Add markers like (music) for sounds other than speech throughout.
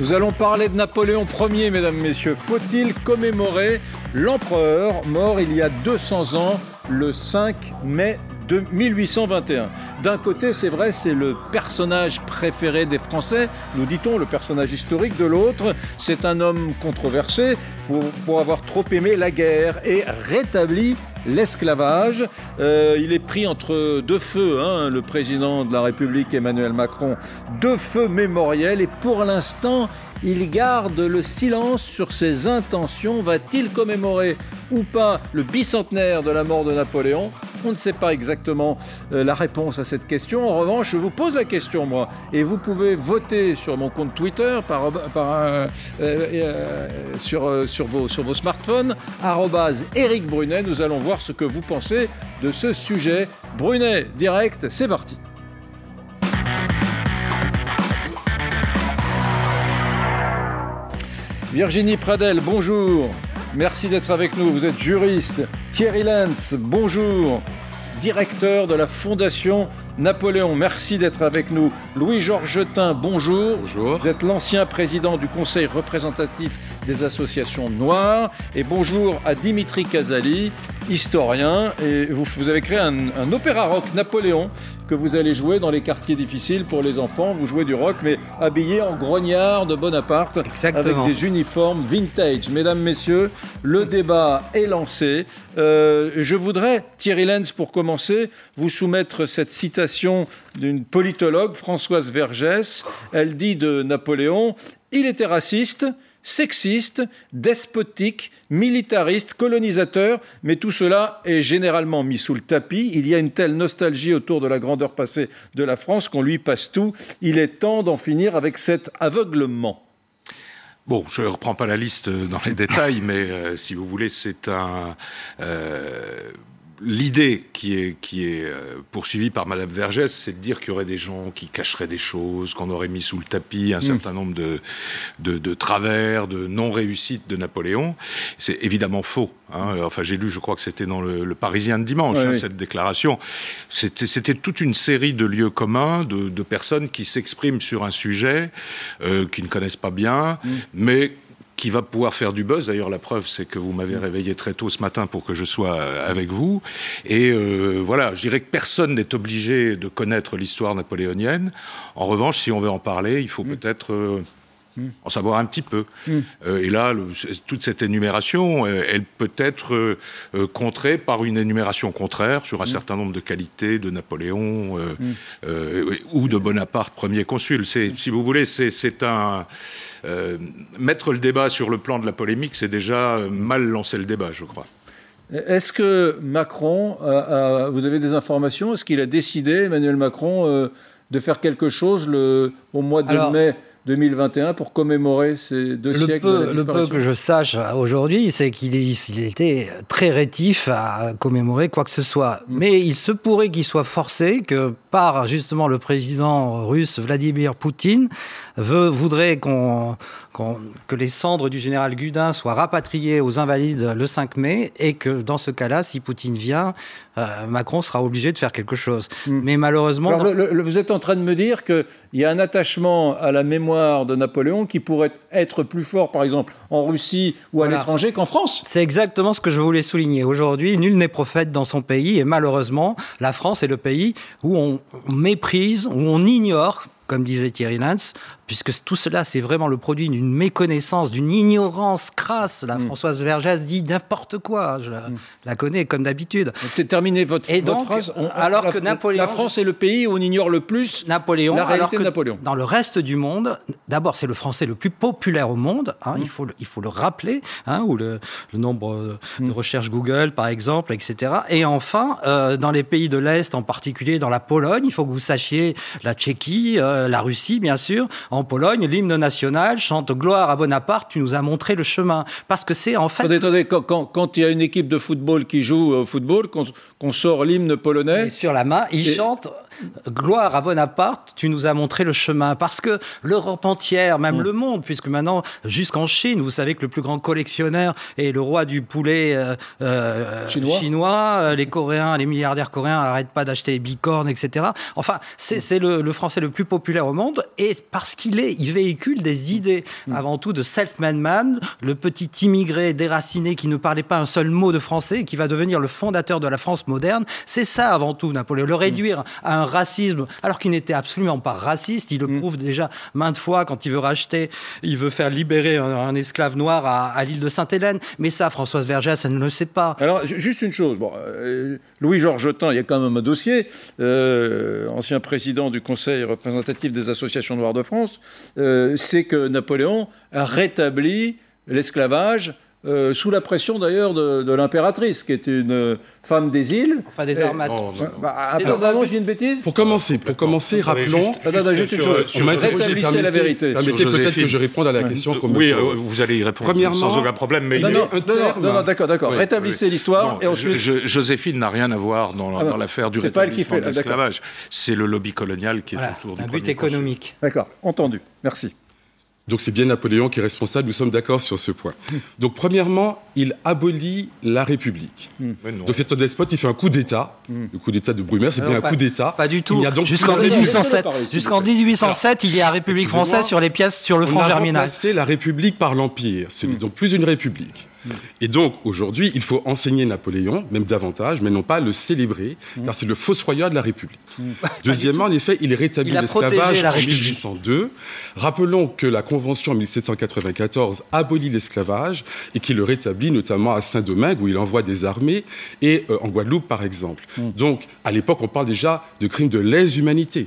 Nous allons parler de Napoléon Ier, mesdames, messieurs. Faut-il commémorer l'empereur mort il y a 200 ans, le 5 mai de 1821. D'un côté, c'est vrai, c'est le personnage préféré des Français, nous dit-on, le personnage historique. De l'autre, c'est un homme controversé pour, pour, avoir trop aimé la guerre et rétabli l'esclavage. Euh, il est pris entre deux feux, hein, le président de la République Emmanuel Macron, deux feux mémoriels et pour l'instant, il garde le silence sur ses intentions. Va-t-il commémorer ou pas le bicentenaire de la mort de Napoléon? On ne sait pas exactement euh, la réponse à cette question. En revanche, je vous pose la question, moi, et vous pouvez voter sur mon compte Twitter, par, euh, euh, sur, sur, vos, sur vos smartphones, Eric Brunet. Nous allons voir ce que vous pensez de ce sujet. Brunet, direct, c'est parti. Virginie Pradel, bonjour. Merci d'être avec nous. Vous êtes juriste. Thierry Lenz, bonjour. Directeur de la Fondation Napoléon, merci d'être avec nous. Louis-Georges Jetin, bonjour. Bonjour. Vous êtes l'ancien président du Conseil représentatif des associations noires. Et bonjour à Dimitri Casali, historien. Et vous, vous avez créé un, un opéra rock Napoléon que vous allez jouer dans les quartiers difficiles pour les enfants. Vous jouez du rock, mais habillé en grognard de Bonaparte, Exactement. avec des uniformes vintage. Mesdames, messieurs, le débat est lancé. Euh, je voudrais, Thierry Lenz, pour commencer, vous soumettre cette citation d'une politologue, Françoise Vergès. Elle dit de Napoléon, il était raciste, sexiste, despotique, militariste, colonisateur, mais tout cela est généralement mis sous le tapis. Il y a une telle nostalgie autour de la grandeur passée de la France qu'on lui passe tout. Il est temps d'en finir avec cet aveuglement. Bon, je ne reprends pas la liste dans les détails, mais euh, si vous voulez, c'est un... Euh, L'idée qui est, qui est euh, poursuivie par Madame Vergès, c'est de dire qu'il y aurait des gens qui cacheraient des choses, qu'on aurait mis sous le tapis un mmh. certain nombre de, de, de travers, de non-réussites de Napoléon. C'est évidemment faux. Hein. Enfin, j'ai lu, je crois que c'était dans le, le, Parisien de dimanche, hein, oui. cette déclaration. C'était toute une série de lieux communs, de, de personnes qui s'expriment sur un sujet, euh, qui ne connaissent pas bien, mmh. mais qui va pouvoir faire du buzz. D'ailleurs, la preuve, c'est que vous m'avez réveillé très tôt ce matin pour que je sois avec vous. Et euh, voilà, je dirais que personne n'est obligé de connaître l'histoire napoléonienne. En revanche, si on veut en parler, il faut mmh. peut-être euh, en savoir un petit peu. Mm. Euh, et là, le, toute cette énumération, euh, elle peut être euh, contrée par une énumération contraire sur un mm. certain nombre de qualités de Napoléon ou de Bonaparte, premier consul. Si vous voulez, c'est un... mettre le débat sur le plan de la polémique, c'est déjà mal lancer le débat, je crois. Est-ce que Macron, a, a, vous avez des informations? Est-ce qu'il a décidé, Emmanuel Macron, euh, de faire quelque chose le, au mois de Alors, mai 2021 pour commémorer ces deux le siècles peu, de la Le peu que je sache aujourd'hui, c'est qu'il il était très rétif à commémorer quoi que ce soit. Mm. Mais il se pourrait qu'il soit forcé que par justement le président russe Vladimir Poutine veut, voudrait qu'on qu que les cendres du général Gudin soient rapatriées aux Invalides le 5 mai et que dans ce cas-là, si Poutine vient, euh, Macron sera obligé de faire quelque chose. Mm. Mais malheureusement... Alors, le, le, vous êtes en train de me dire qu'il y a un attachement à la mémoire de Napoléon qui pourrait être plus fort, par exemple, en Russie ou à l'étranger qu'en France C'est exactement ce que je voulais souligner. Aujourd'hui, nul n'est prophète dans son pays et malheureusement, la France est le pays où on méprise, où on ignore comme disait Thierry Lance, puisque tout cela, c'est vraiment le produit d'une méconnaissance, d'une ignorance crasse. La mm. Françoise Vergès dit n'importe quoi. Je la, mm. la, connais comme d'habitude. Terminez votre, Et donc, votre phrase. On, alors la, que Napoléon, la France est le pays où on ignore le plus Napoléon, la réalité alors de Napoléon. Dans le reste du monde, d'abord, c'est le français le plus populaire au monde. Hein, mm. il, faut, il faut le rappeler, hein, ou le, le, nombre de recherches Google, par exemple, etc. Et enfin, euh, dans les pays de l'Est, en particulier dans la Pologne, il faut que vous sachiez la Tchéquie. Euh, la Russie, bien sûr. En Pologne, l'hymne national chante Gloire à Bonaparte, tu nous as montré le chemin. Parce que c'est en fait. Attendez, attendez, quand, quand, quand, il y a une équipe de football qui joue au football, qu'on qu sort l'hymne polonais. Et sur la main, il et... chante Gloire à Bonaparte, tu nous as montré le chemin. Parce que l'Europe entière, même mmh. le monde, puisque maintenant, jusqu'en Chine, vous savez que le plus grand collectionneur est le roi du poulet euh, euh, chinois. chinois. Les Coréens, les milliardaires coréens n'arrêtent pas d'acheter les bicornes, etc. Enfin, c'est mmh. le, le français le plus populaire au monde et parce qu'il qu'il est, il véhicule des idées, mm. avant tout de self-made man, le petit immigré déraciné qui ne parlait pas un seul mot de français et qui va devenir le fondateur de la France moderne. C'est ça avant tout, Napoléon. Le réduire à un racisme, alors qu'il n'était absolument pas raciste, il le mm. prouve déjà maintes fois quand il veut racheter, il veut faire libérer un, esclave noir à, l'île de Sainte-Hélène. Mais ça, Françoise Vergès, elle ne le sait pas. Alors, juste une chose. Bon, euh, Louis Georgetin, il y a quand même un dossier. Euh, ancien président du Conseil représentatif des associations noires de France, c'est que Napoléon a rétabli l'esclavage euh, sous la pression d'ailleurs de, l'impératrice, qui est une femme des îles. Enfin, des armates. Bah, pardon, j'ai une bêtise Pour commencer, pour commencer rappelons. Sur, la vérité. Permettez peut-être que je réponde à la question Oui, euh, vous allez y répondre Premièrement, sans aucun problème. Mais non, non, non, d'accord, d'accord. Rétablissez l'histoire. et ensuite... Joséphine n'a rien à voir dans, l'affaire du rétablissement de l'esclavage. C'est le lobby colonial qui est autour du Un but économique. D'accord, entendu. Merci. Donc c'est bien Napoléon qui est responsable, nous sommes d'accord sur ce point. Donc premièrement, il abolit la République. Hmm. Donc c'est un despote, il fait un coup d'État. Hmm. Le coup d'État de Brumaire, c'est bien un coup d'État. Pas du tout. Jusqu'en 1807, jusqu'en 1807, il y a République française sur les pièces, sur le franc germinal. C'est la République par l'Empire, hmm. donc plus une République. Et donc, aujourd'hui, il faut enseigner Napoléon, même davantage, mais non pas le célébrer, mm. car c'est le fossoyeur de la République. Mm. Deuxièmement, en effet, il rétablit l'esclavage en 1802. Rappelons que la Convention en 1794 abolit l'esclavage et qu'il le rétablit notamment à Saint-Domingue, où il envoie des armées, et euh, en Guadeloupe, par exemple. Mm. Donc, à l'époque, on parle déjà de crimes de lèse-humanité.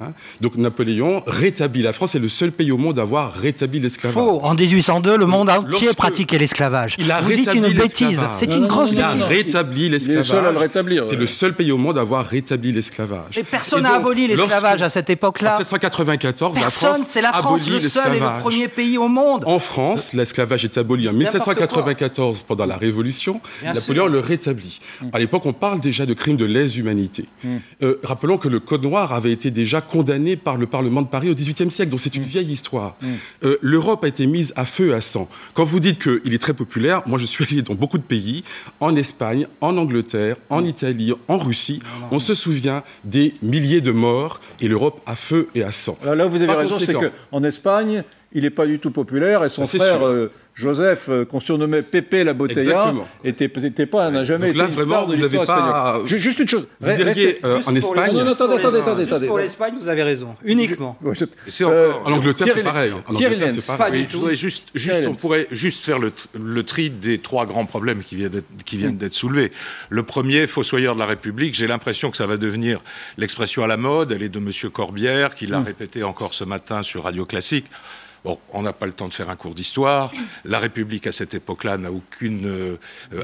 Hein. Donc Napoléon rétablit la France, est le seul pays au monde à avoir rétabli l'esclavage. Faux. En 1802, le monde entier pratiquait l'esclavage. Il a Vous dites une bêtise. C'est une grosse bêtise. Il a rétabli l'esclavage. C'est le seul pays au monde à avoir rétabli l'esclavage. Mais personne n'a aboli l'esclavage à cette époque-là. En 1794, la France c'est la France le seul et le premier pays au monde. En France, l'esclavage est aboli en 1794 pendant la Révolution. Napoléon le rétablit. À l'époque, on parle déjà de crimes de lèse-humanité. Hmm. Euh, rappelons que le Code noir avait été déjà condamné par le Parlement de Paris au XVIIIe siècle, donc c'est une mm. vieille histoire. Mm. Euh, L'Europe a été mise à feu et à sang. Quand vous dites qu'il est très populaire, moi je suis (laughs) allé dans beaucoup de pays, en Espagne, en Angleterre, en mm. Italie, en Russie, on se souvient des milliers de morts et l'Europe à feu et à sang. là, vous avez raison, c'est qu'en Espagne, il n'est pas du tout populaire et son frère euh, Joseph, euh, qu'on surnommait Pépé la Botella, était, pas, n'a jamais été là, vraiment, vous n'avez pas... Juste une chose. Vous iriez euh, en Espagne. Non, non, attendez, attendez, attendez, attendez. Pour l'Espagne, vous avez raison. Uniquement. en Angleterre, c'est pareil. En Angleterre, c'est pareil. juste, juste, on pourrait juste faire le, le, tri des trois grands problèmes qui viennent d'être soulevés. Le premier, fossoyeur de la République, j'ai l'impression que ça va devenir l'expression à la mode. Elle est de M. Corbière, qui l'a mm. répété encore ce matin sur Radio Classique. Bon, on n'a pas le temps de faire un cours d'histoire. La République, à cette époque-là, n'a aucune euh,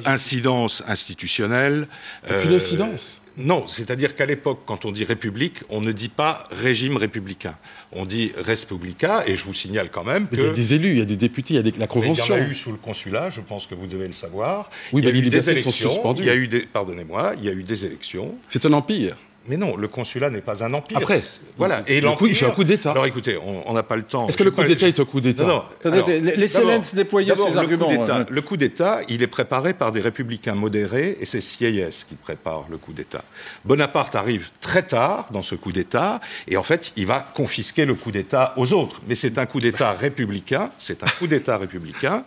incidence institutionnelle. Aucune euh, incidence Non, c'est-à-dire qu'à l'époque, quand on dit République, on ne dit pas régime républicain. On dit Respublica, et je vous signale quand même que... Il y a des élus, il y a des députés, il y a la Convention. il y en a eu sous le consulat, je pense que vous devez le savoir. Oui, il y a eu des élections. Il y a eu des... Pardonnez-moi, il y a eu des élections. C'est un empire. Mais non, le consulat n'est pas un empire. Après, voilà. Et l'empire. Il fait un coup d'État. Alors écoutez, on n'a pas le temps. Est-ce que le coup d'État est un coup d'État Non, non. Laissez déployer ses arguments. Le coup d'État, il est préparé par des républicains modérés et c'est Sieyès qui prépare le coup d'État. Bonaparte arrive très tard dans ce coup d'État et en fait, il va confisquer le coup d'État aux autres. Mais c'est un coup d'État républicain. C'est un coup d'État républicain.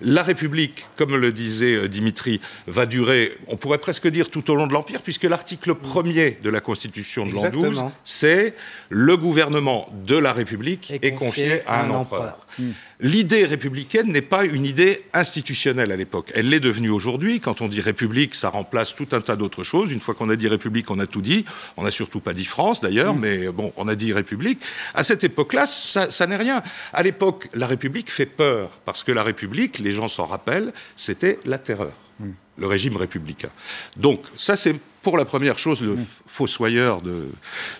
La République, comme le disait euh, Dimitri, va durer, on pourrait presque dire tout au long de l'Empire, puisque l'article premier de la Constitution de l'an 12, c'est le gouvernement de la République est, confié, à un, empereur. Hmm. L'idée républicaine n'est pas une idée institutionnelle à l'époque. Elle l'est devenue aujourd'hui. Quand on dit République, ça remplace tout un tas d'autres choses. Une fois qu'on a dit République, on a tout dit. On n'a surtout pas dit France d'ailleurs, hmm. mais bon, on a dit République. À cette époque-là, ça, ça n'est rien. À l'époque, la République fait peur, parce que la République, les gens s'en rappellent, c'était la terreur. Hmm. le régime républicain. Donc, ça, c'est pour la première chose, le fossoyeur de,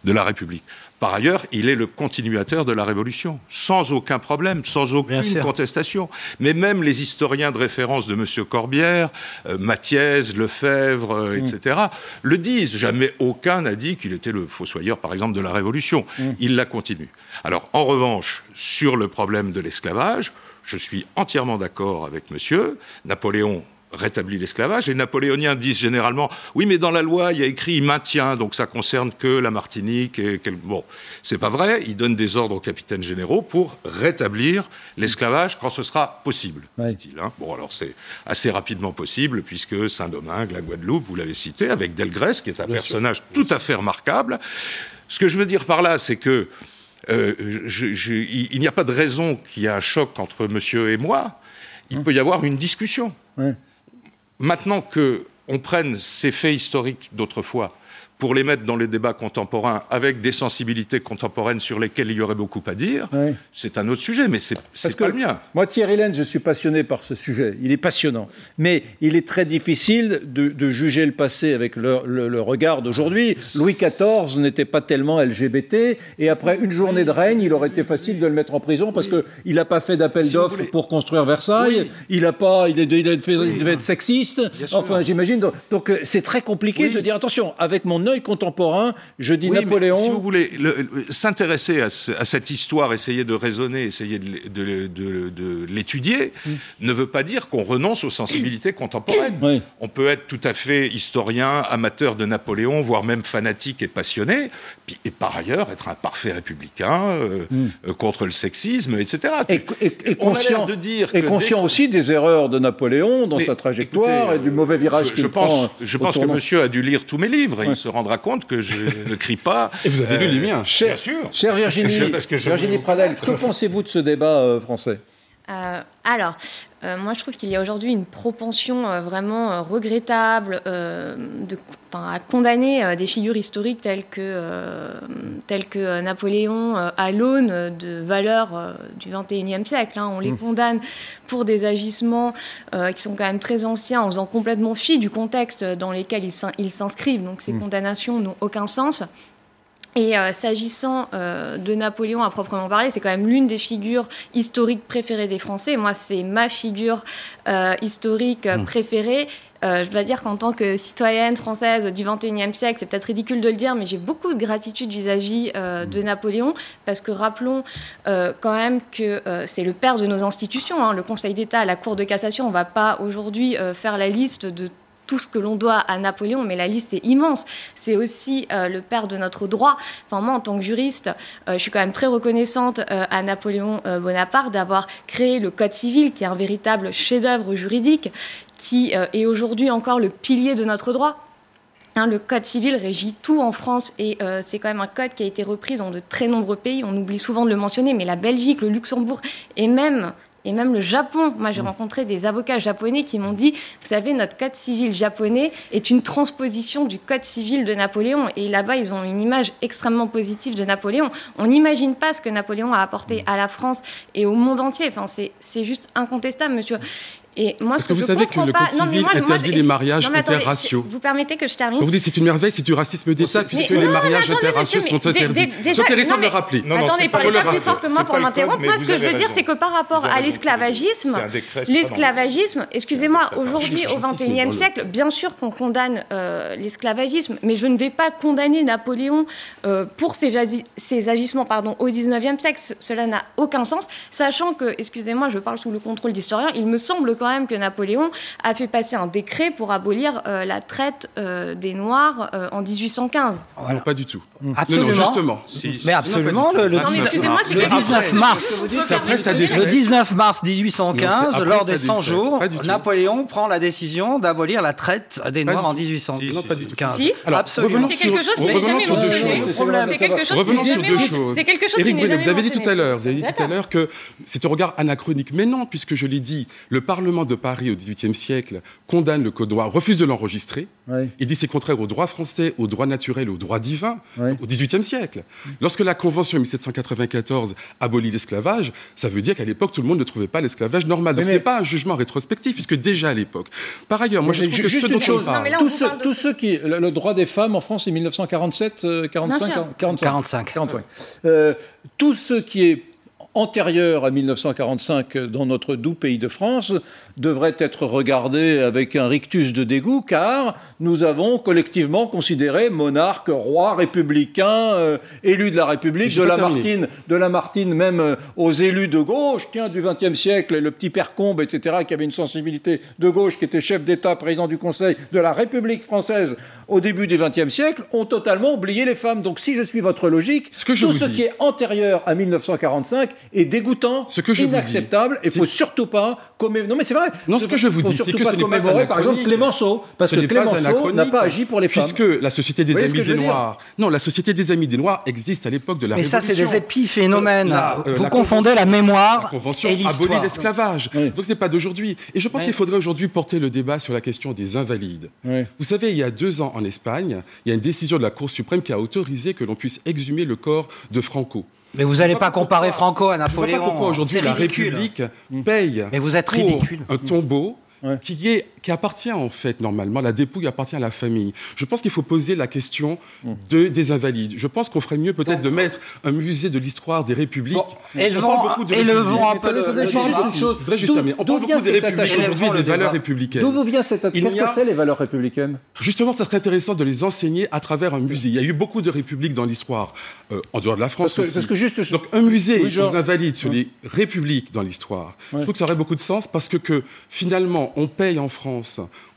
de la République. Par ailleurs, il est le continuateur de la Révolution, sans aucun problème, sans aucune contestation. Mais même les historiens de référence de M. Corbière, euh, Mathiez, Lefebvre, euh, mm. etc., le disent. Jamais aucun n'a dit qu'il était le fossoyeur, par exemple, de la Révolution. Mm. Il la continue. Alors, en revanche, sur le problème de l'esclavage, je suis entièrement d'accord avec monsieur. Napoléon rétablit l'esclavage. Les napoléoniens disent généralement, oui, mais dans la loi, il y a écrit maintien, donc ça concerne que la Martinique. Et quel... Bon, c'est pas vrai. Ils donnent des ordres aux capitaines généraux pour rétablir l'esclavage quand ce sera possible, dit-il. Hein. Bon, alors c'est assez rapidement possible, puisque Saint-Domingue, la Guadeloupe, vous l'avez cité, avec Delgrès, qui est un personnage tout à fait remarquable. Ce que je veux dire par là, c'est que euh, il n'y a pas de raison qu'il y ait un choc entre monsieur et moi. Il hum. peut y avoir une discussion. Maintenant qu'on prenne ces faits historiques d'autrefois pour les mettre dans les débats contemporains avec des sensibilités contemporaines sur lesquelles il y aurait beaucoup à dire, c'est un autre sujet, mais c'est pas le mien. Moi, Thierry Lenz, je suis passionné par ce sujet. Il est passionnant. Mais il est très difficile de, juger le passé avec le, regard d'aujourd'hui. Louis XIV n'était pas tellement LGBT, et après une journée de règne, il aurait été facile de le mettre en prison parce qu'il n'a pas fait d'appel d'offres pour construire Versailles, il, a pas, il, devait être sexiste. Enfin, j'imagine. Donc, c'est très compliqué de dire attention, avec mon œil contemporain, je dis Napoléon. Si vous voulez s'intéresser à, cette histoire, essayer de raisonner, essayer de, l'étudier, mm. ne veut pas dire qu'on renonce aux sensibilités contemporaines. On peut être tout à fait historien, amateur de Napoléon, voire même fanatique et passionné, et par ailleurs être un parfait républicain euh, mm. euh, contre le sexisme, etc. Et, conscient, de dire et conscient aussi des erreurs de Napoléon dans sa trajectoire et du mauvais virage qu'il prend. Je pense que monsieur a dû lire tous mes livres. Et il se rendra compte que je (laughs) ne crie pas. Et vous avez lu les miens. Cher, Bien sûr. Chère Virginie, Virginie Pradel, que pensez-vous de ce débat euh, français? Euh, alors, euh, moi je trouve qu'il y a aujourd'hui une propension euh, vraiment regrettable de, à condamner des figures historiques telles que, telles que Napoléon à l'aune de valeurs du XXIe siècle. Hein. On les mmh. condamne pour des agissements qui sont quand même très anciens, en faisant complètement fi du contexte dans lequel ils s'inscrivent. Donc ces mmh. condamnations n'ont aucun sens. Et euh, s'agissant euh, de Napoléon à proprement parler, c'est quand même l'une des figures historiques préférées des Français. Moi, c'est ma figure euh, historique mmh. préférée. je dois dire qu'en tant que citoyenne française du XXIe siècle, c'est peut-être ridicule de le dire, mais j'ai beaucoup de gratitude vis-à-vis de Napoléon, parce que rappelons quand même que c'est le père de nos institutions, hein. le Conseil d'État, la Cour de cassation. On ne va pas aujourd'hui faire la liste de tout ce que l'on doit à Napoléon, mais la liste est immense. C'est aussi euh, le père de notre droit. Enfin, moi, en tant que juriste, euh, je suis quand même très reconnaissante euh, à Napoléon Bonaparte d'avoir créé le Code civil, qui est un véritable chef-d'œuvre juridique, qui est aujourd'hui encore le pilier de notre droit. Hein, le code civil régit tout en France et c'est quand même un code qui a été repris dans de très nombreux pays. On oublie souvent de le mentionner, mais la Belgique, le Luxembourg et même et même le Japon. Moi, j'ai mmh. rencontré des avocats japonais qui m'ont dit, vous savez, notre code civil japonais est une transposition du code civil de Napoléon. Et là-bas, ils ont une image extrêmement positive de Napoléon. On n'imagine pas ce que Napoléon a apporté mmh. à la France et au monde entier. Enfin, c'est juste incontestable, monsieur. Et moi, Parce que, vous savez que le Code civil interdit les mariages interraciaux. Vous permettez que je termine Vous dites c'est une merveille, c'est du racisme d'État puisque les mariages interraciaux sont interdits. C'est intéressant de le rappeler. Attendez, parlez pas plus fort que moi pour m'interrompre. Moi, ce que je veux dire, c'est que par rapport à l'esclavagisme, l'esclavagisme, excusez-moi, aujourd'hui au XXIe siècle, bien sûr qu'on condamne euh, l'esclavagisme, mais je ne vais pas condamner Napoléon euh, pour ses agissements pardon, au XIXe siècle. Cela n'a aucun sens, sachant que, excusez-moi, je parle sous le contrôle d'historiens, il me semble que même que Napoléon a fait passer un décret pour abolir euh, la traite euh, des Noirs euh, en 1815. Non, pas du tout. Absolument. justement. mais absolument, le, 19 mars. Le 19 mars 1815, lors des 100 jours, Napoléon prend la décision d'abolir la traite des Noirs en 1815. Non, pas du tout. Alors, revenons sur, revenons sur deux choses. Revenons sur deux choses. Éric vous avez dit tout à l'heure, vous avez dit tout à l'heure que c'est un regard anachronique. Mais non, puisque je l'ai dit, le Parlement de Paris au XVIIIe siècle condamne le code noir, refuse de l'enregistrer. Il dit c'est contraire au droit français, au droit naturel, au droit divin, au XVIIIe siècle. Lorsque la Convention de 1794 abolit l'esclavage, ça veut dire qu'à l'époque, tout le monde ne trouvait pas l'esclavage normal. Donc ce n'est pas un jugement rétrospectif, puisque déjà à l'époque. Par ailleurs, moi je trouve que ce dont on parle... Tous ceux, qui... Le, droit des femmes en France, c'est 1947, 45, 45, 45. 45. tout ce qui est antérieure à 1945 dans notre doux pays de France devrait être regardée avec un rictus de dégoût, car nous avons collectivement considéré monarque, roi, républicain, euh, élu de la République, de Lamartine, de Lamartine même euh, aux élus de gauche, tiens, du XXe siècle, le petit père Combe, etc., qui avait une sensibilité de gauche, qui était chef d'État, président du Conseil de la République française au début du XXe siècle, ont totalement oublié les femmes. Donc si je suis votre logique, ce que je tout ce qui est antérieur à 1945 est dégoûtant, ce que je inacceptable, et il faut surtout pas commémorer. Non mais c'est vrai. Non, ce que je vous dis, c'est que ce n'est pas par exemple Clémenceau, parce que Clémenceau n'a pas agi pour les femmes. Puisque la Société des Amis des Noirs, non, la Société des Amis des Noirs existe à l'époque de la mais Révolution. Mais ça, c'est des épiphénomènes. Euh, vous confondez la mémoire la convention et l'histoire. abolit l'esclavage. Donc c'est pas d'aujourd'hui. Et je pense qu'il faudrait aujourd'hui porter le débat sur la question des invalides. Vous savez, il y a deux ans en Espagne, il y a une décision de la Cour suprême qui a autorisé que l'on puisse exhumer le corps de Franco. Mais vous n'allez pas, comparer Franco à Napoléon. Je ne vois pas pourquoi aujourd'hui la République paye Mais vous êtes ridicule. un tombeau qui, est, qui appartient en fait normalement, la dépouille appartient à la famille. Je pense qu'il faut poser la question mm. de, des invalides. Je pense qu'on ferait mieux peut-être de mettre un musée de l'histoire des républiques. Bon, élevons, beaucoup de élevons un peu le... Juste une chose. juste on parle beaucoup des républiques aujourd'hui, des valeurs républicaines. D'où vous vient cette Qu'est-ce que c'est les valeurs républicaines? Justement, ça serait intéressant de les enseigner à travers un musée. Il y a eu beaucoup de républiques dans l'histoire, euh, en dehors de la France parce que, aussi. que juste... Donc un musée oui, aux invalides sur les républiques dans l'histoire, je trouve que ça aurait beaucoup de sens parce que, que finalement, on paye en France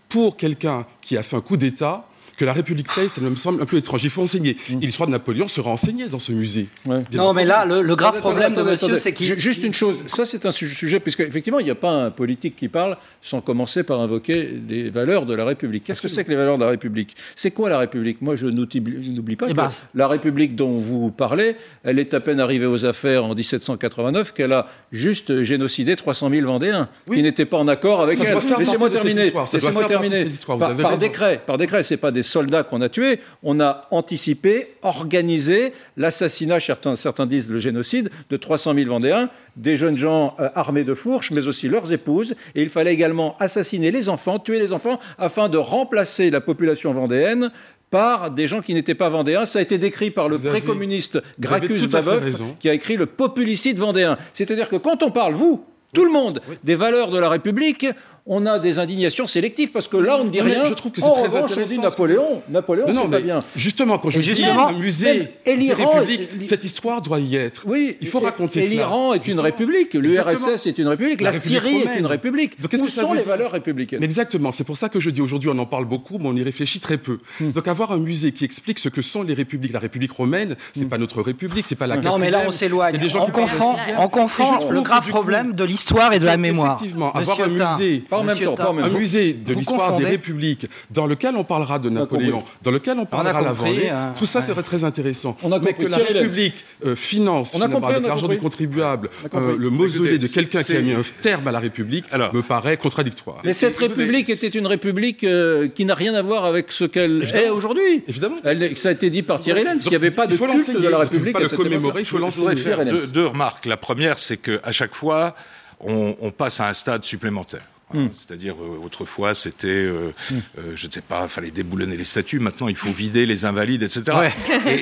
pour quelqu'un qui a fait un coup d'État que la République paye, ça me semble un peu étrange. Il faut enseigner. Mm. Et l'histoire de Napoléon sera enseignée dans ce musée. non, mais là, le, grave problème de monsieur, c'est qu'il... Juste une chose, ça c'est un sujet, puisque effectivement, il n'y a pas un politique qui parle sans commencer par invoquer les valeurs de la République. Qu'est-ce que c'est que les valeurs de la République? C'est quoi la République? Moi, je n'oublie pas eh que ben, la République dont vous parlez, elle est à peine arrivée aux affaires en 1789 qu'elle a juste génocidé 300 000 Vendéens qui n'étaient pas en accord avec elle. Laissez-moi terminer. Laissez-moi terminer. Par, par décret, par décret, c'est pas des soldats qu'on a tués, on a anticipé, organisé l'assassinat, certains, certains disent le génocide, de 300 000 Vendéens, des jeunes gens euh, armés de fourches, mais aussi leurs épouses. Et il fallait également assassiner les enfants, tuer les enfants, afin de remplacer la population vendéenne par des gens qui n'étaient pas vendéens. Ça a été décrit par le précommuniste Gracchus Babeuf, qui a écrit le populicide vendéen. C'est-à-dire que quand on parle, vous, tout le monde, des valeurs de la République, on a des indignations sélectives parce que là, on ne dit rien. Je trouve que c'est très revanche, intéressant. On dit Napoléon. Napoléon, c'est pas bien. Justement, quand je dis un musée et république, cette histoire doit y être. Oui, il faut raconter ça. Et l'Iran est une république, l'URSS est une république, la, Syrie est une république. Donc, Où que sont les valeurs républicaines Exactement. C'est pour ça que je dis aujourd'hui, on en parle beaucoup, mais on y réfléchit très peu. Hmm. Donc, avoir un musée qui explique ce que sont les républiques, la République romaine, c'est hmm. pas notre république, c'est pas la. Non, mais là, on s'éloigne. On confond, on confond le grave problème de l'histoire et de la mémoire. Effectivement, avoir un musée. Pas en même temps musée de l'histoire des républiques, dans lequel on parlera de Napoléon, dans lequel on parlera la Vendée, hein. tout ça serait très intéressant. On a Mais que la République euh, finance on a compris, avec l'argent du contribuable euh, le mausolée de quelqu'un qui a mis un terme à la République Alors, me paraît contradictoire. Mais cette République était une République euh, qui n'a rien à voir avec ce qu'elle est aujourd'hui. Évidemment. ça a été dit par Thierry Lenz, il n'y avait pas de culte de la République. Il faut pas le commémorer, il faut l'enseigner. Deux, deux remarques. La première, c'est qu'à chaque fois, on, on passe à un stade supplémentaire. Hmm. C'est-à-dire, euh, autrefois, c'était, euh, hmm. euh, je ne sais pas, il fallait déboulonner les statues. Maintenant, il faut vider les invalides, etc.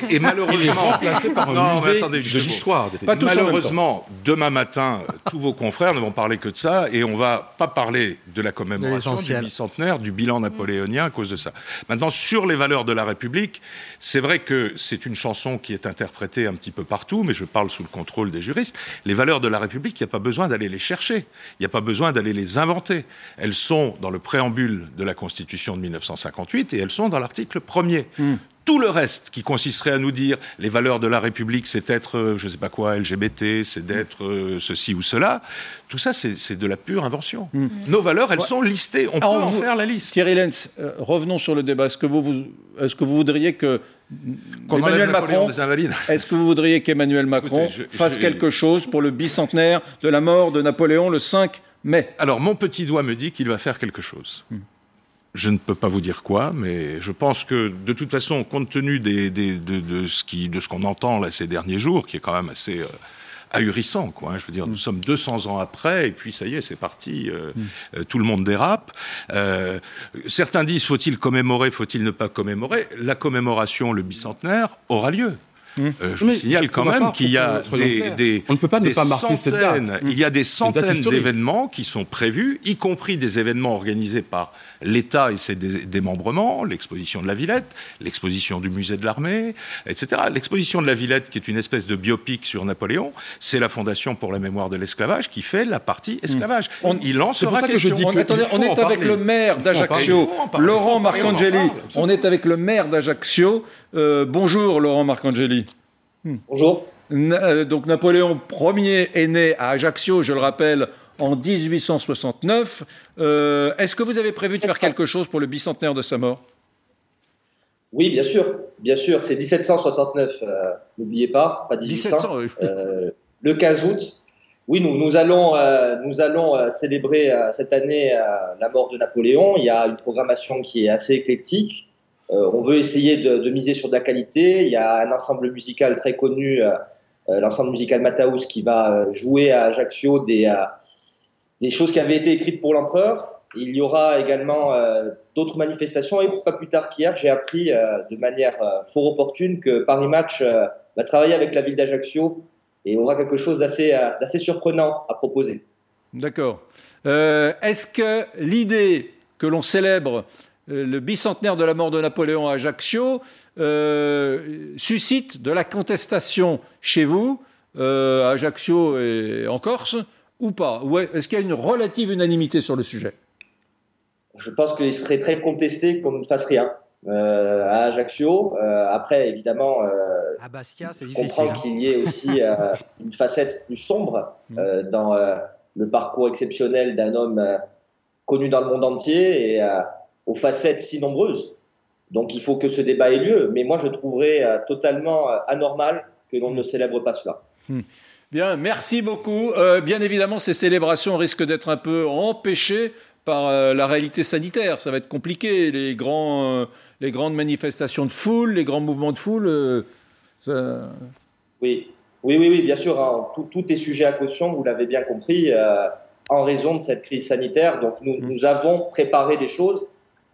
Et, malheureusement, remplacé par un non, musée de l'histoire. Malheureusement, demain matin, tous vos confrères ne vont parler que de ça, et on va pas parler de la commémoration du bicentenaire, du bilan napoléonien à cause de ça. Maintenant, sur les valeurs de la République, c'est vrai que c'est une chanson qui est interprétée un petit peu partout, mais je parle sous le contrôle des juristes. Les valeurs de la République, il n'y a pas besoin d'aller les chercher, il n'y a pas besoin d'aller les inventer. Elles sont dans le préambule de la Constitution de 1958 et elles sont dans l'article 1er. Hmm. Tout le reste qui consisterait à nous dire les valeurs de la République, c'est être, euh, je ne sais pas quoi, LGBT, c'est d'être euh, ceci ou cela, tout ça, c'est de la pure invention. Hmm. Nos valeurs, elles sont listées, on peut en faire la liste. Thierry Lenz, euh, revenons sur le débat. Est-ce que vous, est-ce que vous voudriez que Emmanuel Macron, (laughs) est-ce que vous voudriez qu'Emmanuel Macron fasse quelque chose pour le bicentenaire de la mort de Napoléon le 5 mais. Alors, mon petit doigt me dit qu'il va faire quelque chose. Hmm. Je ne peux pas vous dire quoi, mais je pense que de toute façon, compte tenu de, ce qu'on entend là, ces derniers jours, qui est quand même assez euh, ahurissant, quoi. Hein, je veux dire, nous hmm. sommes 200 ans après, et puis ça y est, c'est parti, euh, hmm. euh, tout le monde dérape. certains disent faut-il commémorer, faut-il ne pas commémorer? La commémoration, le bicentenaire, aura lieu. Euh, je vous signale quand même qu'il y a des, On ne peut pas ne pas marquer cette date. Il y a des centaines d'événements qui sont prévus, y compris des événements organisés par l'État et ses démembrements, l'exposition de la Villette, l'exposition du musée de l'armée, etc. L'exposition de la Villette, qui est une espèce de biopic sur Napoléon, c'est la Fondation pour la mémoire de l'esclavage qui fait la partie esclavage. On, Il en sera ça que je dis on, est avec le maire d'Ajaccio, Laurent Marcangeli. On est avec le maire d'Ajaccio. Euh, bonjour Laurent Marcangeli. Bonjour. Euh, donc Napoléon Ier est né à Ajaccio, je le rappelle, en 1869. Euh, est-ce que vous avez prévu de faire quelque chose pour le bicentenaire de sa mort? Oui, bien sûr. Bien sûr, c'est 1769. Euh, n'oubliez pas, pas 1800. le 15 août. Oui, nous, nous allons, nous allons célébrer cette année la mort de Napoléon. Il y a une programmation qui est assez éclectique. On veut essayer de, miser sur de la qualité. Il y a un ensemble musical très connu euh, l'ensemble musical Mataus qui va euh, jouer à Ajaccio des, euh, choses qui avaient été écrites pour l'empereur. Il y aura également d'autres manifestations et pas plus tard qu'hier, j'ai appris de manière fort opportune que Paris Match va travailler avec la ville d'Ajaccio et aura quelque chose d'assez surprenant à proposer. D'accord. Est-ce que l'idée que l'on célèbre euh, le bicentenaire de la mort de Napoléon à Ajaccio euh, suscite de la contestation chez vous, euh, à Ajaccio et en Corse, ou pas? Ou est-ce qu'il y a une relative unanimité sur le sujet? Je pense qu'il serait très contesté qu'on ne fasse rien. à Ajaccio. après, évidemment, à Bastia, je comprends hein. qu'il y ait aussi une facette plus sombre mm. dans le parcours exceptionnel d'un homme connu dans le monde entier et aux facettes si nombreuses. Donc il faut que ce débat ait lieu, mais moi je trouverais euh, totalement euh, anormal que l'on ne célèbre pas cela. Hmm. Bien, merci beaucoup. Euh, bien évidemment, ces célébrations risquent d'être un peu empêchées par la réalité sanitaire. Ça va être compliqué. Les, grands, les grandes manifestations de foule, les grands mouvements de foule. Oui. oui, oui, oui, bien sûr. Hein. Tout, tout, est sujet à caution, vous l'avez bien compris, en raison de cette crise sanitaire. Donc nous, hmm. nous avons préparé des choses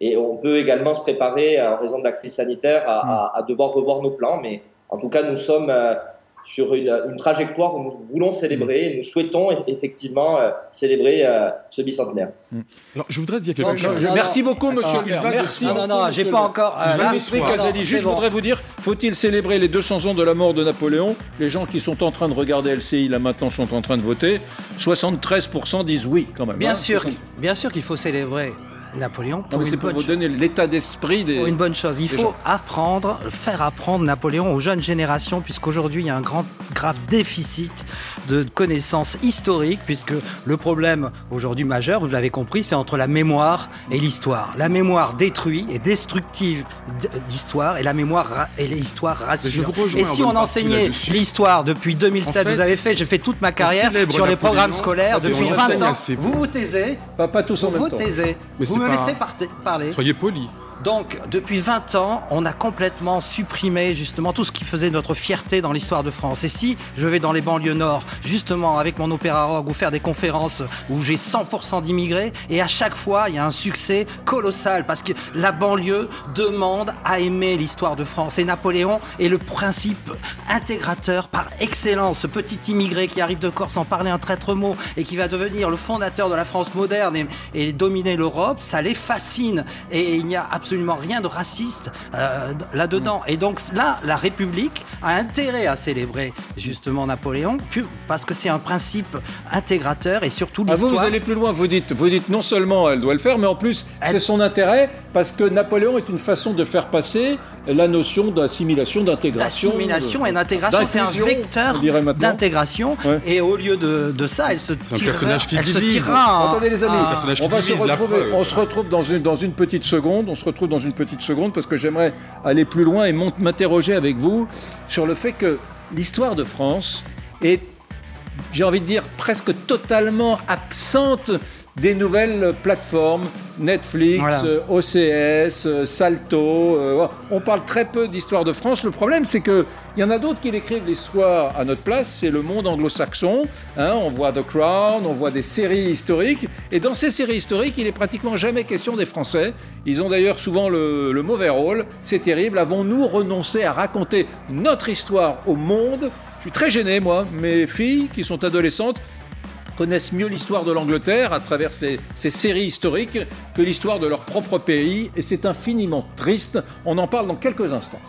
et on peut également se préparer, en raison de la crise sanitaire, à, mm. devoir revoir nos plans. Mais en tout cas, nous sommes euh, sur une, trajectoire où nous voulons célébrer, mm. nous souhaitons effectivement euh, célébrer euh, ce bicentenaire. Mm. Alors, je voudrais dire quelque chose. merci beaucoup, monsieur le maire. Merci. Non, non, non, j'ai pas encore. juste, je voudrais vous dire faut-il célébrer les 200 ans de la mort de Napoléon? Les gens qui sont en train de regarder LCI là maintenant sont en train de voter. 73% disent oui, quand même. Bien hein, sûr, bien sûr qu'il faut célébrer Napoléon. Pour c'est pour vous donner l'état d'esprit des. une bonne chose. Il faut apprendre, faire apprendre Napoléon aux jeunes générations, puisqu'aujourd'hui il y a un grand, grave déficit de connaissances historiques, puisque le problème aujourd'hui majeur, vous l'avez compris, c'est entre la mémoire et l'histoire. La mémoire détruit et destructive d'histoire, et la mémoire et l'histoire rassure. Et si on enseignait l'histoire depuis 2007, vous avez fait, j'ai fait toute ma carrière sur les programmes scolaires depuis 20 ans. Vous vous taisez, pas, pas tous en vous vous taisez, vous me laissez parler. Soyez poli. Donc, depuis 20 ans, on a complètement supprimé justement tout ce qui faisait notre fierté dans l'histoire de France. Et si je vais dans les banlieues nord, justement avec mon opéra rock ou faire des conférences où j'ai 100% d'immigrés, et à chaque fois, il y a un succès colossal parce que la banlieue demande à aimer l'histoire de France. Et Napoléon est le principe intégrateur par excellence. Ce petit immigré qui arrive de Corse sans parler un traître mot et qui va devenir le fondateur de la France moderne et, et dominer l'Europe, ça les fascine. Et il n'y a absolument absolument rien de raciste euh, là-dedans. Et donc là, la République a intérêt à célébrer justement Napoléon, parce que c'est un principe intégrateur et surtout l'histoire. Ah vous, vous allez plus loin, vous dites, vous dites non seulement elle doit le faire, mais en plus c'est son intérêt, parce que Napoléon est une façon de faire passer la notion d'assimilation, d'intégration. D'assimilation et d'intégration, c'est un vecteur d'intégration. Et au lieu de, ça, elle se tire. un personnage qui elle se Attendez les amis, on va se retrouver, on se retrouve dans une, dans une petite seconde, on se retrouve dans une petite seconde parce que j'aimerais aller plus loin et m'interroger avec vous sur le fait que l'histoire de France est, j'ai envie de dire, presque totalement absente des nouvelles plateformes, Netflix, OCS, euh, Salto. Euh, on parle très peu d'histoire de France. Le problème, c'est qu'il y en a d'autres qui écrivent l'histoire à notre place. C'est le monde anglo-saxon. Hein. on voit The Crown, on voit des séries historiques. Et dans ces séries historiques, il est pratiquement jamais question des Français. Ils ont d'ailleurs souvent le, le mauvais rôle. C'est terrible. Avons-nous renoncé à raconter notre histoire au monde? Je suis très gêné, moi. Mes filles, qui sont adolescentes, connaissent mieux l'histoire de l'Angleterre à travers ces, séries historiques que l'histoire de leur propre pays, et c'est infiniment triste. On en parle dans quelques instants.